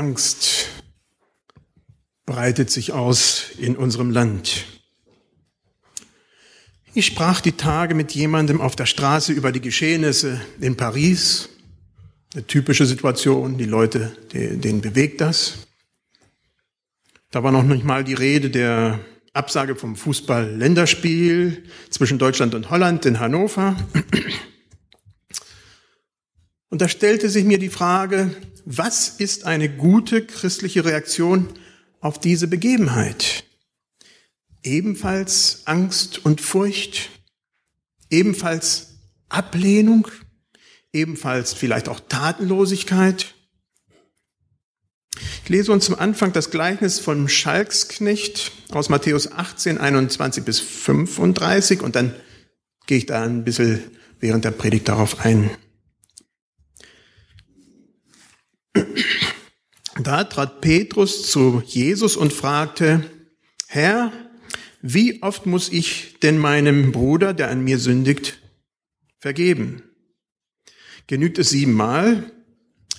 Angst breitet sich aus in unserem Land. Ich sprach die Tage mit jemandem auf der Straße über die Geschehnisse in Paris. Eine typische Situation, die Leute, denen bewegt das. Da war noch nicht mal die Rede der Absage vom Fußball-Länderspiel zwischen Deutschland und Holland in Hannover. Und da stellte sich mir die Frage, was ist eine gute christliche Reaktion auf diese Begebenheit? Ebenfalls Angst und Furcht, ebenfalls Ablehnung, ebenfalls vielleicht auch Tatenlosigkeit. Ich lese uns zum Anfang das Gleichnis von Schalksknecht aus Matthäus 18, 21 bis 35 und dann gehe ich da ein bisschen während der Predigt darauf ein. Da trat Petrus zu Jesus und fragte, Herr, wie oft muss ich denn meinem Bruder, der an mir sündigt, vergeben? Genügt es siebenmal?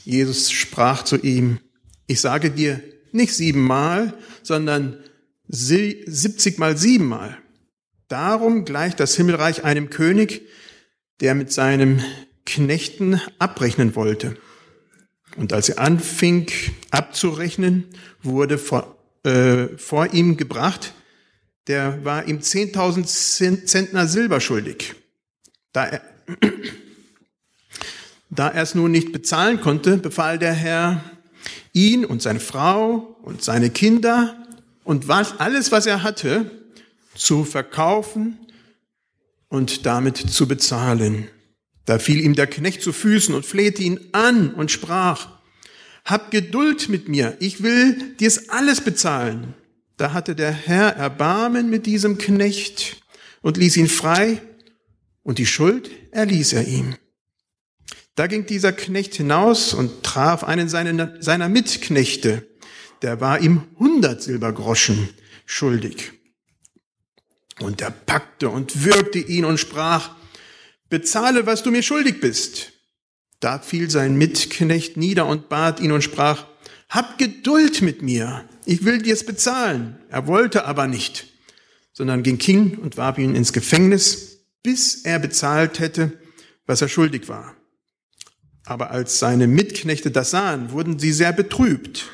Jesus sprach zu ihm, ich sage dir nicht siebenmal, sondern siebzig mal siebenmal. Darum gleicht das Himmelreich einem König, der mit seinem Knechten abrechnen wollte. Und als er anfing abzurechnen, wurde vor, äh, vor ihm gebracht, der war ihm 10.000 Zentner Silber schuldig. Da er, da er es nun nicht bezahlen konnte, befahl der Herr, ihn und seine Frau und seine Kinder und was, alles, was er hatte, zu verkaufen und damit zu bezahlen. Da fiel ihm der Knecht zu Füßen und flehte ihn an und sprach, Hab Geduld mit mir, ich will dir's alles bezahlen. Da hatte der Herr Erbarmen mit diesem Knecht und ließ ihn frei, und die Schuld erließ er ihm. Da ging dieser Knecht hinaus und traf einen seiner, Mitknechte, der war ihm hundert Silbergroschen schuldig. Und er packte und würgte ihn und sprach, bezahle, was du mir schuldig bist. Da fiel sein Mitknecht nieder und bat ihn und sprach, hab Geduld mit mir, ich will dir's bezahlen. Er wollte aber nicht, sondern ging hin und warf ihn ins Gefängnis, bis er bezahlt hätte, was er schuldig war. Aber als seine Mitknechte das sahen, wurden sie sehr betrübt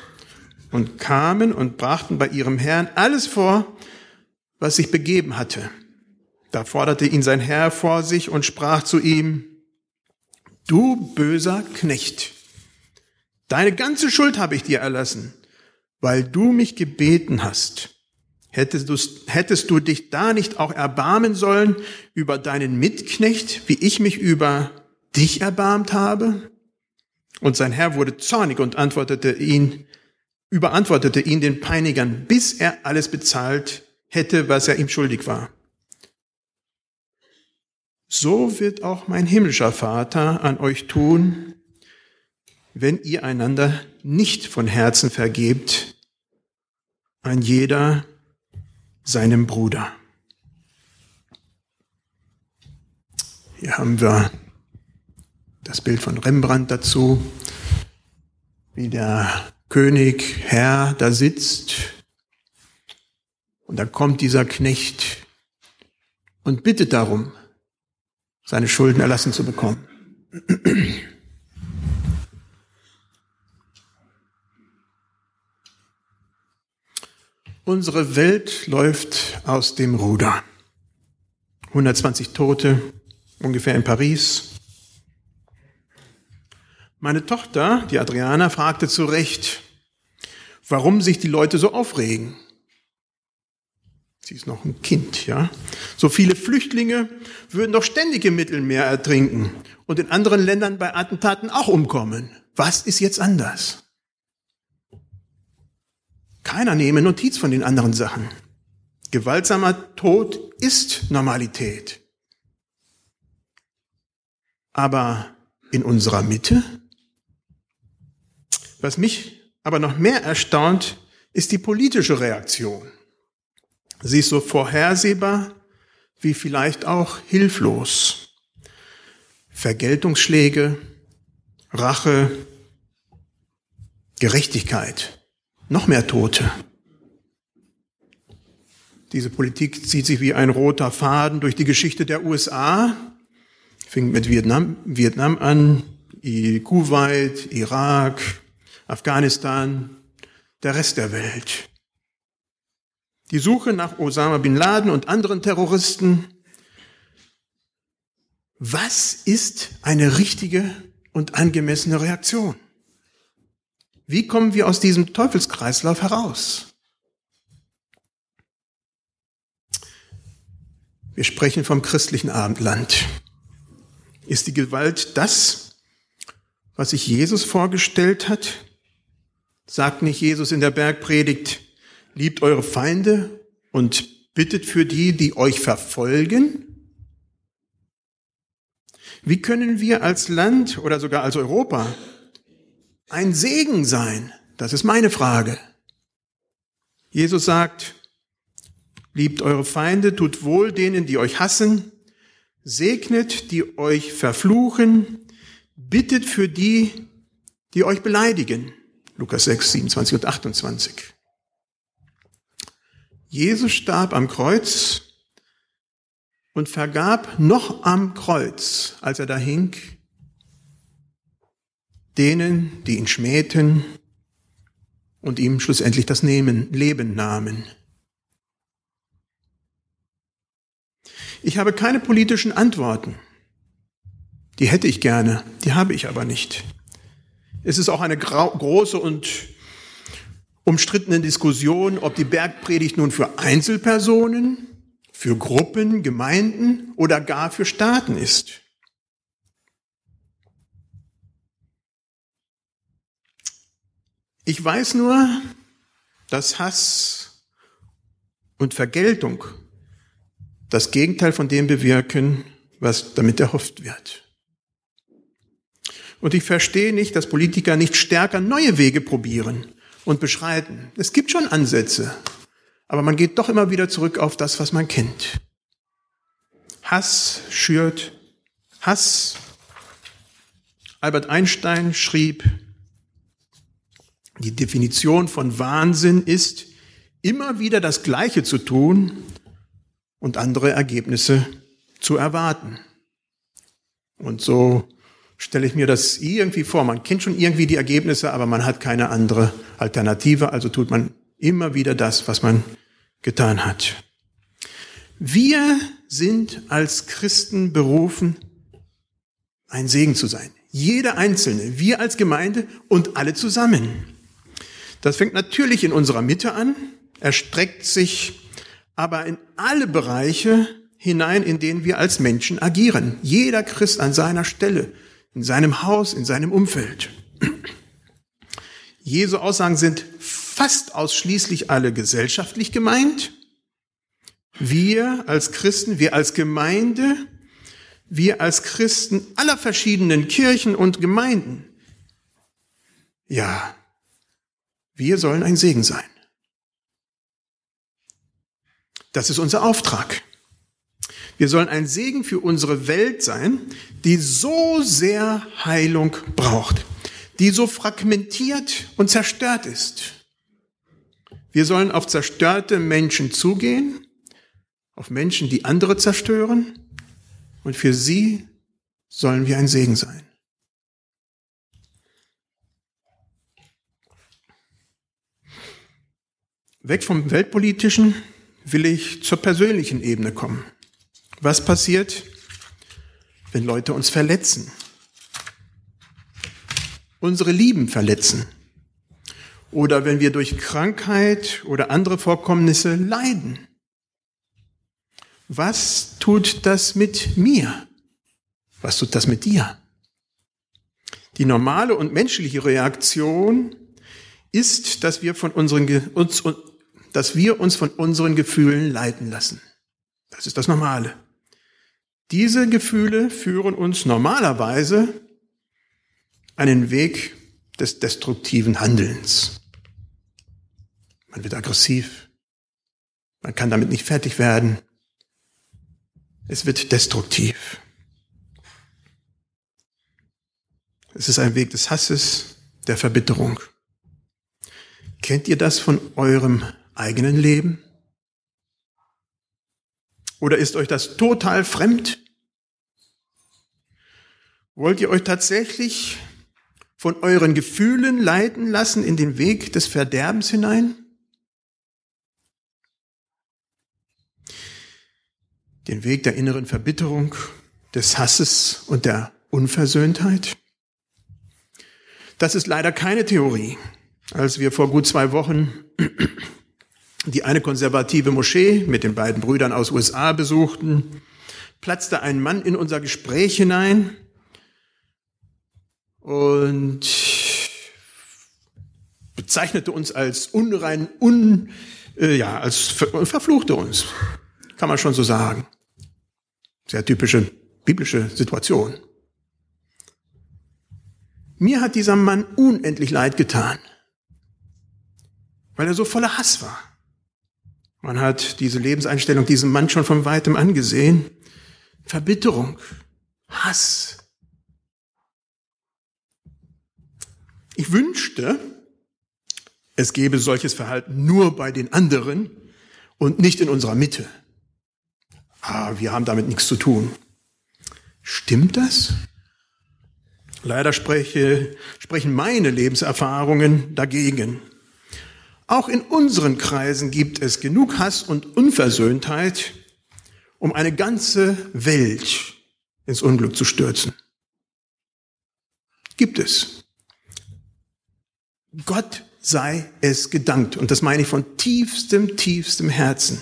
und kamen und brachten bei ihrem Herrn alles vor, was sich begeben hatte. Da forderte ihn sein Herr vor sich und sprach zu ihm, du böser Knecht, deine ganze Schuld habe ich dir erlassen, weil du mich gebeten hast. Hättest du, hättest du dich da nicht auch erbarmen sollen über deinen Mitknecht, wie ich mich über dich erbarmt habe? Und sein Herr wurde zornig und antwortete ihn, überantwortete ihn den Peinigern, bis er alles bezahlt hätte, was er ihm schuldig war so wird auch mein himmlischer Vater an euch tun, wenn ihr einander nicht von Herzen vergebt, an jeder seinem Bruder. Hier haben wir das Bild von Rembrandt dazu, wie der König, Herr da sitzt und da kommt dieser Knecht und bittet darum, seine Schulden erlassen zu bekommen. Unsere Welt läuft aus dem Ruder. 120 Tote ungefähr in Paris. Meine Tochter, die Adriana, fragte zu Recht, warum sich die Leute so aufregen. Sie ist noch ein Kind, ja. So viele Flüchtlinge würden doch ständig im Mittelmeer ertrinken und in anderen Ländern bei Attentaten auch umkommen. Was ist jetzt anders? Keiner nehme Notiz von den anderen Sachen. Gewaltsamer Tod ist Normalität. Aber in unserer Mitte? Was mich aber noch mehr erstaunt, ist die politische Reaktion. Sie ist so vorhersehbar wie vielleicht auch hilflos. Vergeltungsschläge, Rache, Gerechtigkeit, noch mehr Tote. Diese Politik zieht sich wie ein roter Faden durch die Geschichte der USA, fing mit Vietnam, Vietnam an, Kuwait, Irak, Afghanistan, der Rest der Welt. Die Suche nach Osama bin Laden und anderen Terroristen. Was ist eine richtige und angemessene Reaktion? Wie kommen wir aus diesem Teufelskreislauf heraus? Wir sprechen vom christlichen Abendland. Ist die Gewalt das, was sich Jesus vorgestellt hat? Sagt nicht Jesus in der Bergpredigt, liebt eure Feinde und bittet für die, die euch verfolgen? Wie können wir als Land oder sogar als Europa ein Segen sein? Das ist meine Frage. Jesus sagt, liebt eure Feinde, tut wohl denen, die euch hassen, segnet, die euch verfluchen, bittet für die, die euch beleidigen. Lukas 6, 27 und 28. Jesus starb am Kreuz und vergab noch am Kreuz, als er da hing, denen, die ihn schmähten und ihm schlussendlich das Leben nahmen. Ich habe keine politischen Antworten. Die hätte ich gerne, die habe ich aber nicht. Es ist auch eine große und umstrittene Diskussion, ob die Bergpredigt nun für Einzelpersonen, für Gruppen, Gemeinden oder gar für Staaten ist. Ich weiß nur, dass Hass und Vergeltung das Gegenteil von dem bewirken, was damit erhofft wird. Und ich verstehe nicht, dass Politiker nicht stärker neue Wege probieren und beschreiten. Es gibt schon Ansätze, aber man geht doch immer wieder zurück auf das, was man kennt. Hass schürt Hass. Albert Einstein schrieb, die Definition von Wahnsinn ist, immer wieder das Gleiche zu tun und andere Ergebnisse zu erwarten. Und so stelle ich mir das irgendwie vor. Man kennt schon irgendwie die Ergebnisse, aber man hat keine andere Alternative, also tut man immer wieder das, was man getan hat. Wir sind als Christen berufen, ein Segen zu sein. Jeder Einzelne, wir als Gemeinde und alle zusammen. Das fängt natürlich in unserer Mitte an, erstreckt sich aber in alle Bereiche hinein, in denen wir als Menschen agieren. Jeder Christ an seiner Stelle, in seinem Haus, in seinem Umfeld. Jesu Aussagen sind fast ausschließlich alle gesellschaftlich gemeint. Wir als Christen, wir als Gemeinde, wir als Christen aller verschiedenen Kirchen und Gemeinden, ja, wir sollen ein Segen sein. Das ist unser Auftrag. Wir sollen ein Segen für unsere Welt sein, die so sehr Heilung braucht, die so fragmentiert und zerstört ist. Wir sollen auf zerstörte Menschen zugehen, auf Menschen, die andere zerstören, und für sie sollen wir ein Segen sein. Weg vom Weltpolitischen will ich zur persönlichen Ebene kommen. Was passiert, wenn Leute uns verletzen? Unsere Lieben verletzen. Oder wenn wir durch Krankheit oder andere Vorkommnisse leiden. Was tut das mit mir? Was tut das mit dir? Die normale und menschliche Reaktion ist, dass wir, von unseren, uns, dass wir uns von unseren Gefühlen leiten lassen. Das ist das Normale. Diese Gefühle führen uns normalerweise einen Weg des destruktiven Handelns. Man wird aggressiv. Man kann damit nicht fertig werden. Es wird destruktiv. Es ist ein Weg des Hasses, der Verbitterung. Kennt ihr das von eurem eigenen Leben? Oder ist euch das total fremd? Wollt ihr euch tatsächlich von euren Gefühlen leiten lassen in den Weg des Verderbens hinein? Den Weg der inneren Verbitterung, des Hasses und der Unversöhntheit? Das ist leider keine Theorie. Als wir vor gut zwei Wochen die eine konservative Moschee mit den beiden Brüdern aus USA besuchten, platzte ein Mann in unser Gespräch hinein, und bezeichnete uns als unrein, un, äh, ja, als ver verfluchte uns. Kann man schon so sagen. Sehr typische biblische Situation. Mir hat dieser Mann unendlich leid getan, weil er so voller Hass war. Man hat diese Lebenseinstellung diesem Mann schon von weitem angesehen. Verbitterung, Hass, Ich wünschte, es gäbe solches Verhalten nur bei den anderen und nicht in unserer Mitte. Ah, wir haben damit nichts zu tun. Stimmt das? Leider spreche, sprechen meine Lebenserfahrungen dagegen. Auch in unseren Kreisen gibt es genug Hass und Unversöhntheit, um eine ganze Welt ins Unglück zu stürzen. Gibt es. Gott sei es gedankt. Und das meine ich von tiefstem, tiefstem Herzen.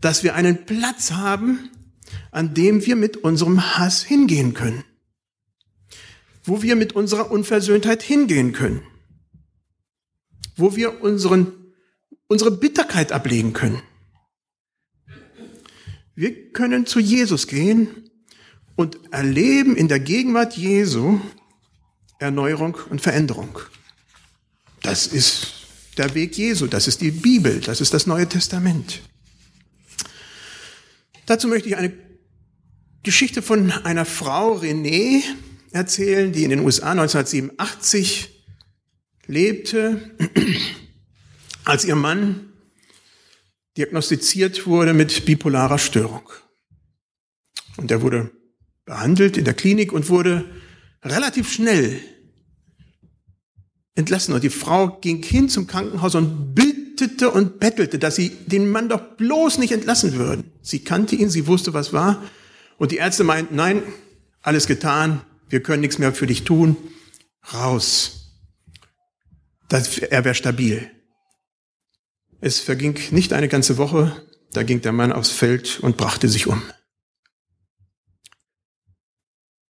Dass wir einen Platz haben, an dem wir mit unserem Hass hingehen können. Wo wir mit unserer Unversöhntheit hingehen können. Wo wir unseren, unsere Bitterkeit ablegen können. Wir können zu Jesus gehen und erleben in der Gegenwart Jesu Erneuerung und Veränderung. Das ist der Weg Jesu, das ist die Bibel, das ist das Neue Testament. Dazu möchte ich eine Geschichte von einer Frau, Renée, erzählen, die in den USA 1987 lebte, als ihr Mann diagnostiziert wurde mit bipolarer Störung. Und er wurde behandelt in der Klinik und wurde relativ schnell entlassen. Und die Frau ging hin zum Krankenhaus und bittete und bettelte, dass sie den Mann doch bloß nicht entlassen würden. Sie kannte ihn, sie wusste, was war. Und die Ärzte meinten, nein, alles getan, wir können nichts mehr für dich tun. Raus. Er wäre stabil. Es verging nicht eine ganze Woche, da ging der Mann aufs Feld und brachte sich um.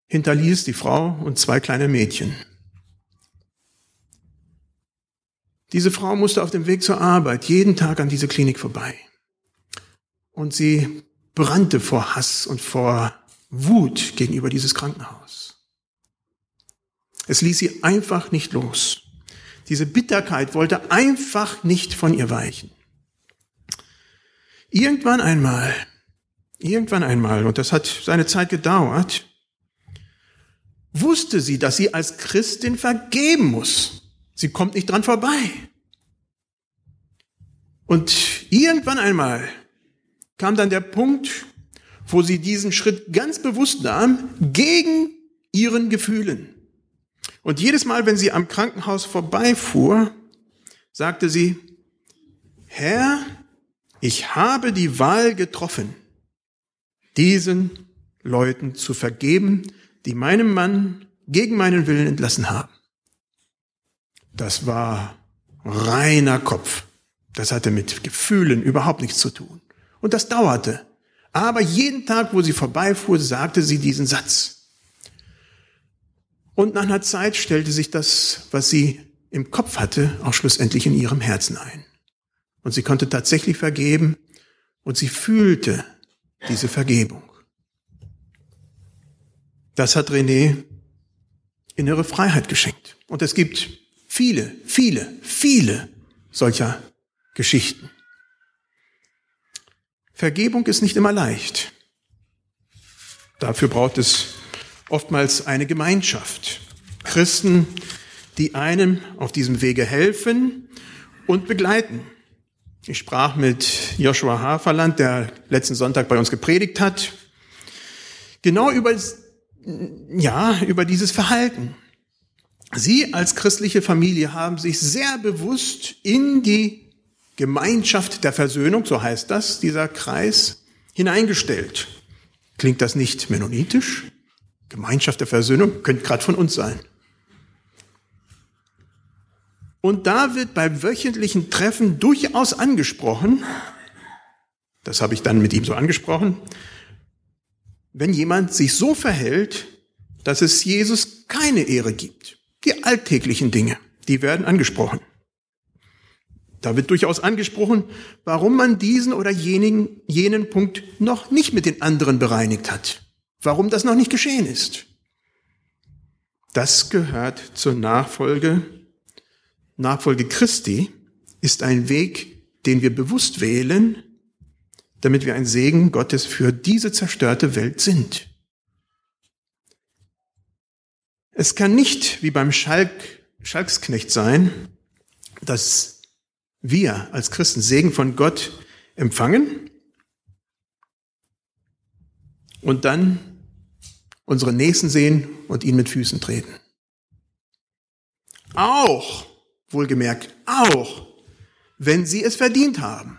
Hinterließ die Frau und zwei kleine Mädchen. Diese Frau musste auf dem Weg zur Arbeit jeden Tag an diese Klinik vorbei. Und sie brannte vor Hass und vor Wut gegenüber dieses Krankenhaus. Es ließ sie einfach nicht los. Diese Bitterkeit wollte einfach nicht von ihr weichen. Irgendwann einmal, irgendwann einmal, und das hat seine Zeit gedauert, wusste sie, dass sie als Christin vergeben muss. Sie kommt nicht dran vorbei. Und irgendwann einmal kam dann der Punkt, wo sie diesen Schritt ganz bewusst nahm, gegen ihren Gefühlen. Und jedes Mal, wenn sie am Krankenhaus vorbeifuhr, sagte sie, Herr, ich habe die Wahl getroffen, diesen Leuten zu vergeben, die meinem Mann gegen meinen Willen entlassen haben. Das war reiner Kopf. Das hatte mit Gefühlen überhaupt nichts zu tun. Und das dauerte. Aber jeden Tag, wo sie vorbeifuhr, sagte sie diesen Satz. Und nach einer Zeit stellte sich das, was sie im Kopf hatte, auch schlussendlich in ihrem Herzen ein. Und sie konnte tatsächlich vergeben und sie fühlte diese Vergebung. Das hat René innere Freiheit geschenkt. Und es gibt Viele, viele, viele solcher Geschichten. Vergebung ist nicht immer leicht. Dafür braucht es oftmals eine Gemeinschaft. Christen, die einem auf diesem Wege helfen und begleiten. Ich sprach mit Joshua Haferland, der letzten Sonntag bei uns gepredigt hat, genau über, ja, über dieses Verhalten. Sie als christliche Familie haben sich sehr bewusst in die Gemeinschaft der Versöhnung, so heißt das, dieser Kreis, hineingestellt. Klingt das nicht mennonitisch? Gemeinschaft der Versöhnung könnte gerade von uns sein. Und da wird bei wöchentlichen Treffen durchaus angesprochen, das habe ich dann mit ihm so angesprochen, wenn jemand sich so verhält, dass es Jesus keine Ehre gibt. Die alltäglichen Dinge, die werden angesprochen. Da wird durchaus angesprochen, warum man diesen oder jenigen, jenen Punkt noch nicht mit den anderen bereinigt hat. Warum das noch nicht geschehen ist. Das gehört zur Nachfolge. Nachfolge Christi ist ein Weg, den wir bewusst wählen, damit wir ein Segen Gottes für diese zerstörte Welt sind. Es kann nicht wie beim Schalk, Schalksknecht sein, dass wir als Christen Segen von Gott empfangen und dann unsere Nächsten sehen und ihn mit Füßen treten. Auch, wohlgemerkt, auch, wenn sie es verdient haben.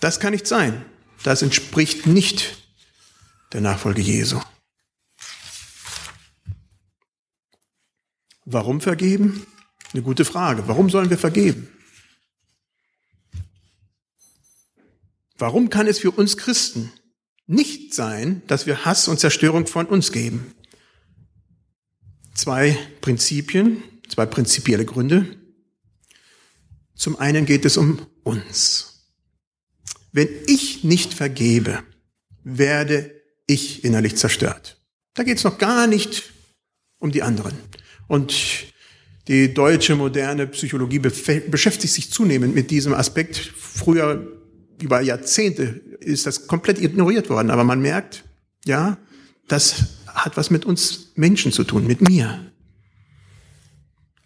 Das kann nicht sein. Das entspricht nicht der Nachfolge Jesu. Warum vergeben? Eine gute Frage. Warum sollen wir vergeben? Warum kann es für uns Christen nicht sein, dass wir Hass und Zerstörung von uns geben? Zwei Prinzipien, zwei prinzipielle Gründe. Zum einen geht es um uns. Wenn ich nicht vergebe, werde ich innerlich zerstört. Da geht es noch gar nicht um die anderen. Und die deutsche moderne Psychologie beschäftigt sich zunehmend mit diesem Aspekt. Früher, über Jahrzehnte, ist das komplett ignoriert worden. Aber man merkt, ja, das hat was mit uns Menschen zu tun, mit mir.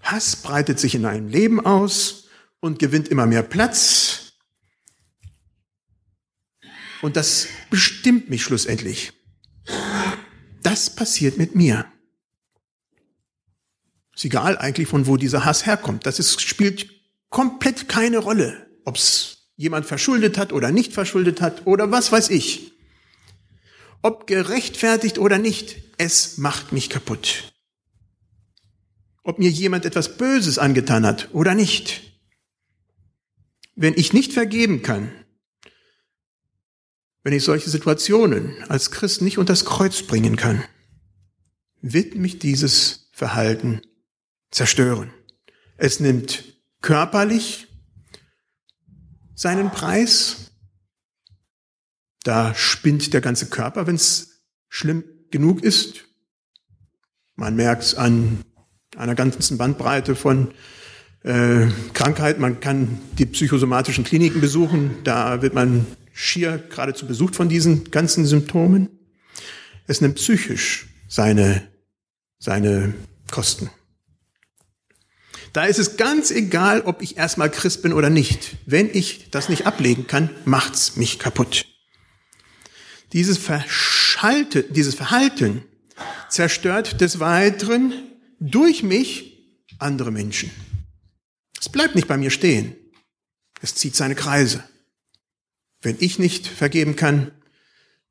Hass breitet sich in einem Leben aus und gewinnt immer mehr Platz. Und das bestimmt mich schlussendlich. Das passiert mit mir. Ist egal eigentlich, von wo dieser Hass herkommt. Das ist, spielt komplett keine Rolle, ob es jemand verschuldet hat oder nicht verschuldet hat oder was weiß ich. Ob gerechtfertigt oder nicht, es macht mich kaputt. Ob mir jemand etwas Böses angetan hat oder nicht. Wenn ich nicht vergeben kann, wenn ich solche Situationen als Christ nicht unter das Kreuz bringen kann, wird mich dieses Verhalten zerstören. Es nimmt körperlich seinen Preis. Da spinnt der ganze Körper, wenn es schlimm genug ist. Man merkt es an einer ganzen Bandbreite von äh, Krankheit. Man kann die psychosomatischen Kliniken besuchen. Da wird man schier geradezu besucht von diesen ganzen Symptomen. Es nimmt psychisch seine, seine Kosten. Da ist es ganz egal, ob ich erstmal Christ bin oder nicht. Wenn ich das nicht ablegen kann, macht's mich kaputt. Dieses, Verschalte, dieses Verhalten zerstört des Weiteren durch mich andere Menschen. Es bleibt nicht bei mir stehen. Es zieht seine Kreise. Wenn ich nicht vergeben kann,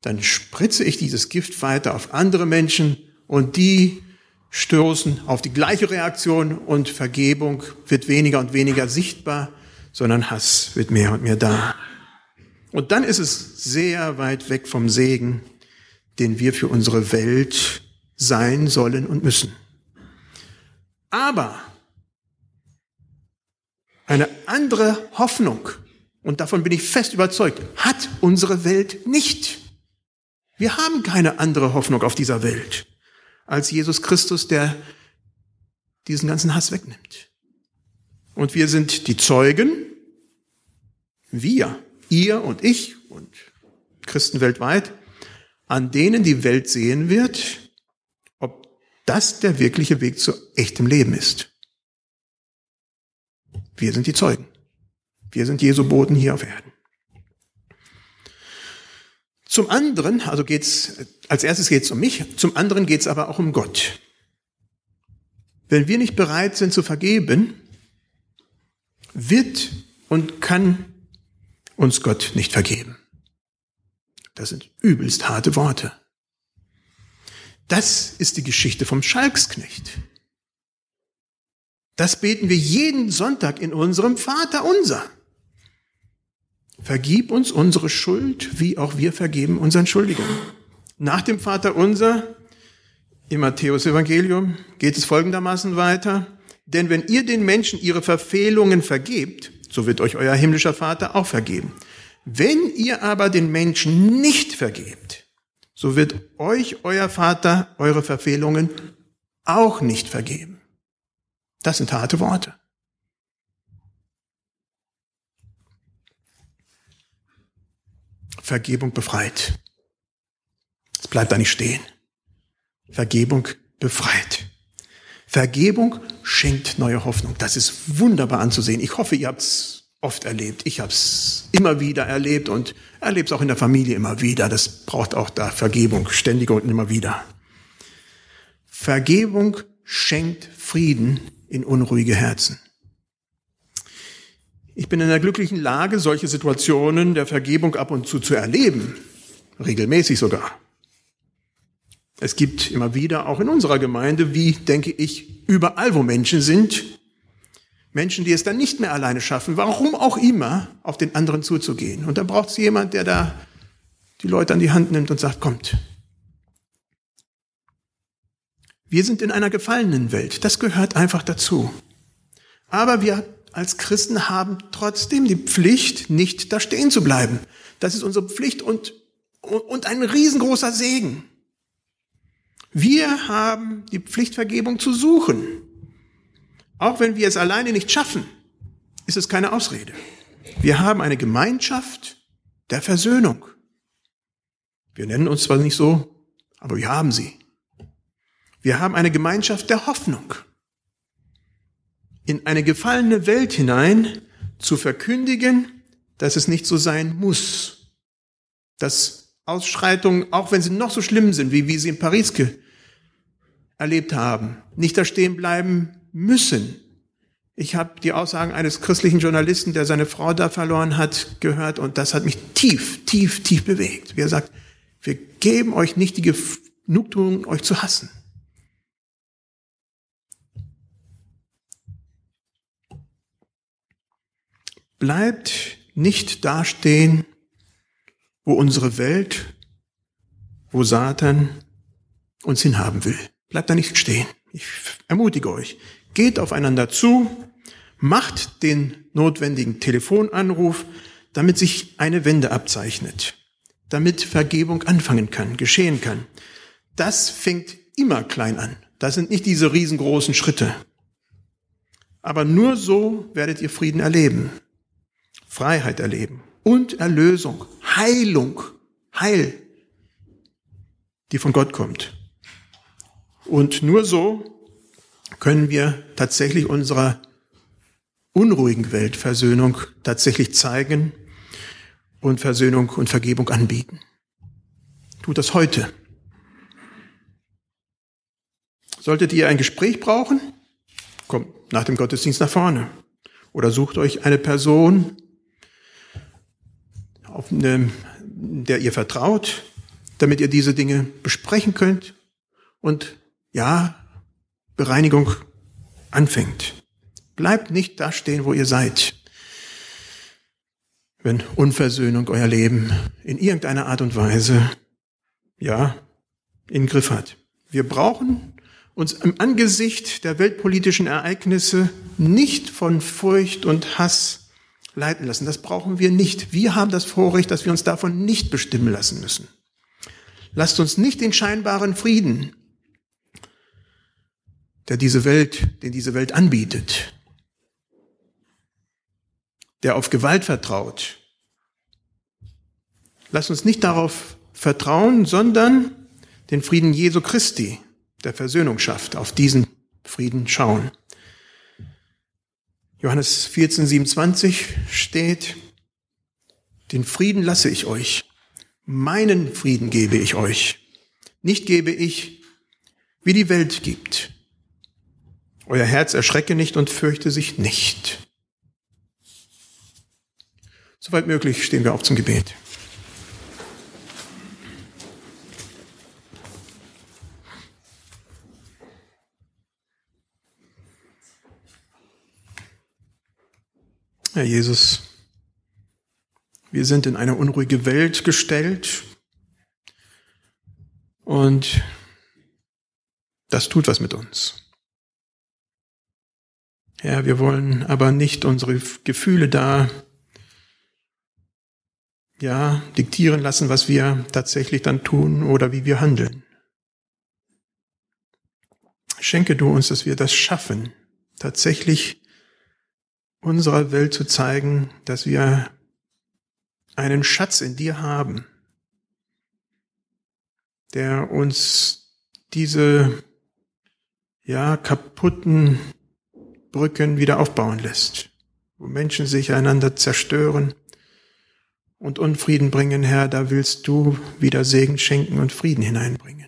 dann spritze ich dieses Gift weiter auf andere Menschen und die stoßen auf die gleiche Reaktion und Vergebung wird weniger und weniger sichtbar, sondern Hass wird mehr und mehr da. Und dann ist es sehr weit weg vom Segen, den wir für unsere Welt sein sollen und müssen. Aber eine andere Hoffnung, und davon bin ich fest überzeugt, hat unsere Welt nicht. Wir haben keine andere Hoffnung auf dieser Welt als Jesus Christus, der diesen ganzen Hass wegnimmt. Und wir sind die Zeugen, wir, ihr und ich und Christen weltweit, an denen die Welt sehen wird, ob das der wirkliche Weg zu echtem Leben ist. Wir sind die Zeugen. Wir sind Jesu Boten hier auf Erden. Zum anderen, also geht's, als erstes geht es um mich, zum anderen geht es aber auch um Gott. Wenn wir nicht bereit sind zu vergeben, wird und kann uns Gott nicht vergeben. Das sind übelst harte Worte. Das ist die Geschichte vom Schalksknecht. Das beten wir jeden Sonntag in unserem Vater unser. Vergib uns unsere Schuld, wie auch wir vergeben unseren Schuldigungen. Nach dem Vater unser im Matthäus Evangelium geht es folgendermaßen weiter. Denn wenn ihr den Menschen ihre Verfehlungen vergebt, so wird euch euer himmlischer Vater auch vergeben. Wenn ihr aber den Menschen nicht vergebt, so wird euch euer Vater eure Verfehlungen auch nicht vergeben. Das sind harte Worte. Vergebung befreit. Es bleibt da nicht stehen. Vergebung befreit. Vergebung schenkt neue Hoffnung. Das ist wunderbar anzusehen. Ich hoffe, ihr habt es oft erlebt. Ich habe es immer wieder erlebt und erlebe es auch in der Familie immer wieder. Das braucht auch da Vergebung, ständig und immer wieder. Vergebung schenkt Frieden in unruhige Herzen. Ich bin in der glücklichen Lage, solche Situationen der Vergebung ab und zu zu erleben, regelmäßig sogar. Es gibt immer wieder, auch in unserer Gemeinde, wie denke ich, überall, wo Menschen sind, Menschen, die es dann nicht mehr alleine schaffen, warum auch immer, auf den anderen zuzugehen. Und da braucht es jemand, der da die Leute an die Hand nimmt und sagt, kommt. Wir sind in einer gefallenen Welt, das gehört einfach dazu. Aber wir als Christen haben trotzdem die Pflicht, nicht da stehen zu bleiben. Das ist unsere Pflicht und, und ein riesengroßer Segen. Wir haben die Pflicht, Vergebung zu suchen. Auch wenn wir es alleine nicht schaffen, ist es keine Ausrede. Wir haben eine Gemeinschaft der Versöhnung. Wir nennen uns zwar nicht so, aber wir haben sie. Wir haben eine Gemeinschaft der Hoffnung in eine gefallene Welt hinein zu verkündigen, dass es nicht so sein muss. Dass Ausschreitungen, auch wenn sie noch so schlimm sind, wie wir sie in Paris erlebt haben, nicht da stehen bleiben müssen. Ich habe die Aussagen eines christlichen Journalisten, der seine Frau da verloren hat, gehört und das hat mich tief, tief, tief bewegt. Wie er sagt, wir geben euch nicht die Genugtuung, euch zu hassen. Bleibt nicht dastehen, wo unsere Welt, wo Satan uns hinhaben will. Bleibt da nicht stehen. Ich ermutige euch, geht aufeinander zu, macht den notwendigen Telefonanruf, damit sich eine Wende abzeichnet, damit Vergebung anfangen kann, geschehen kann. Das fängt immer klein an. Das sind nicht diese riesengroßen Schritte. Aber nur so werdet ihr Frieden erleben. Freiheit erleben und Erlösung, Heilung, Heil, die von Gott kommt. Und nur so können wir tatsächlich unserer unruhigen Welt Versöhnung tatsächlich zeigen und Versöhnung und Vergebung anbieten. Tut das heute. Solltet ihr ein Gespräch brauchen, kommt nach dem Gottesdienst nach vorne. Oder sucht euch eine Person, auf eine, der ihr vertraut, damit ihr diese Dinge besprechen könnt und ja, Bereinigung anfängt. Bleibt nicht da stehen, wo ihr seid, wenn Unversöhnung euer Leben in irgendeiner Art und Weise, ja, in Griff hat. Wir brauchen uns im Angesicht der weltpolitischen Ereignisse nicht von Furcht und Hass leiten lassen. Das brauchen wir nicht. Wir haben das Vorrecht, dass wir uns davon nicht bestimmen lassen müssen. Lasst uns nicht den scheinbaren Frieden, der diese Welt, den diese Welt anbietet, der auf Gewalt vertraut. Lasst uns nicht darauf vertrauen, sondern den Frieden Jesu Christi, der Versöhnung schafft, auf diesen Frieden schauen. Johannes 14, 27 steht, den Frieden lasse ich euch, meinen Frieden gebe ich euch, nicht gebe ich, wie die Welt gibt. Euer Herz erschrecke nicht und fürchte sich nicht. Soweit möglich stehen wir auf zum Gebet. Herr Jesus, wir sind in eine unruhige Welt gestellt und das tut was mit uns. Herr, wir wollen aber nicht unsere Gefühle da ja, diktieren lassen, was wir tatsächlich dann tun oder wie wir handeln. Schenke du uns, dass wir das schaffen, tatsächlich unserer Welt zu zeigen, dass wir einen Schatz in dir haben, der uns diese ja kaputten Brücken wieder aufbauen lässt, wo Menschen sich einander zerstören und Unfrieden bringen, Herr, da willst du wieder Segen schenken und Frieden hineinbringen.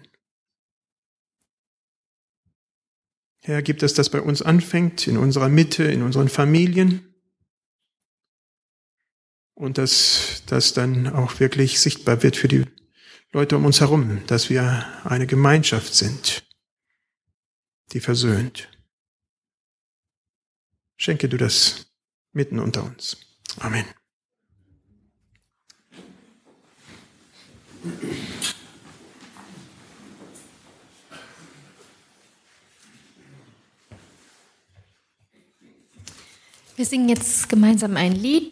Herr, gibt es, dass bei uns anfängt, in unserer Mitte, in unseren Familien, und dass das dann auch wirklich sichtbar wird für die Leute um uns herum, dass wir eine Gemeinschaft sind, die versöhnt. Schenke du das mitten unter uns. Amen. Wir singen jetzt gemeinsam ein Lied.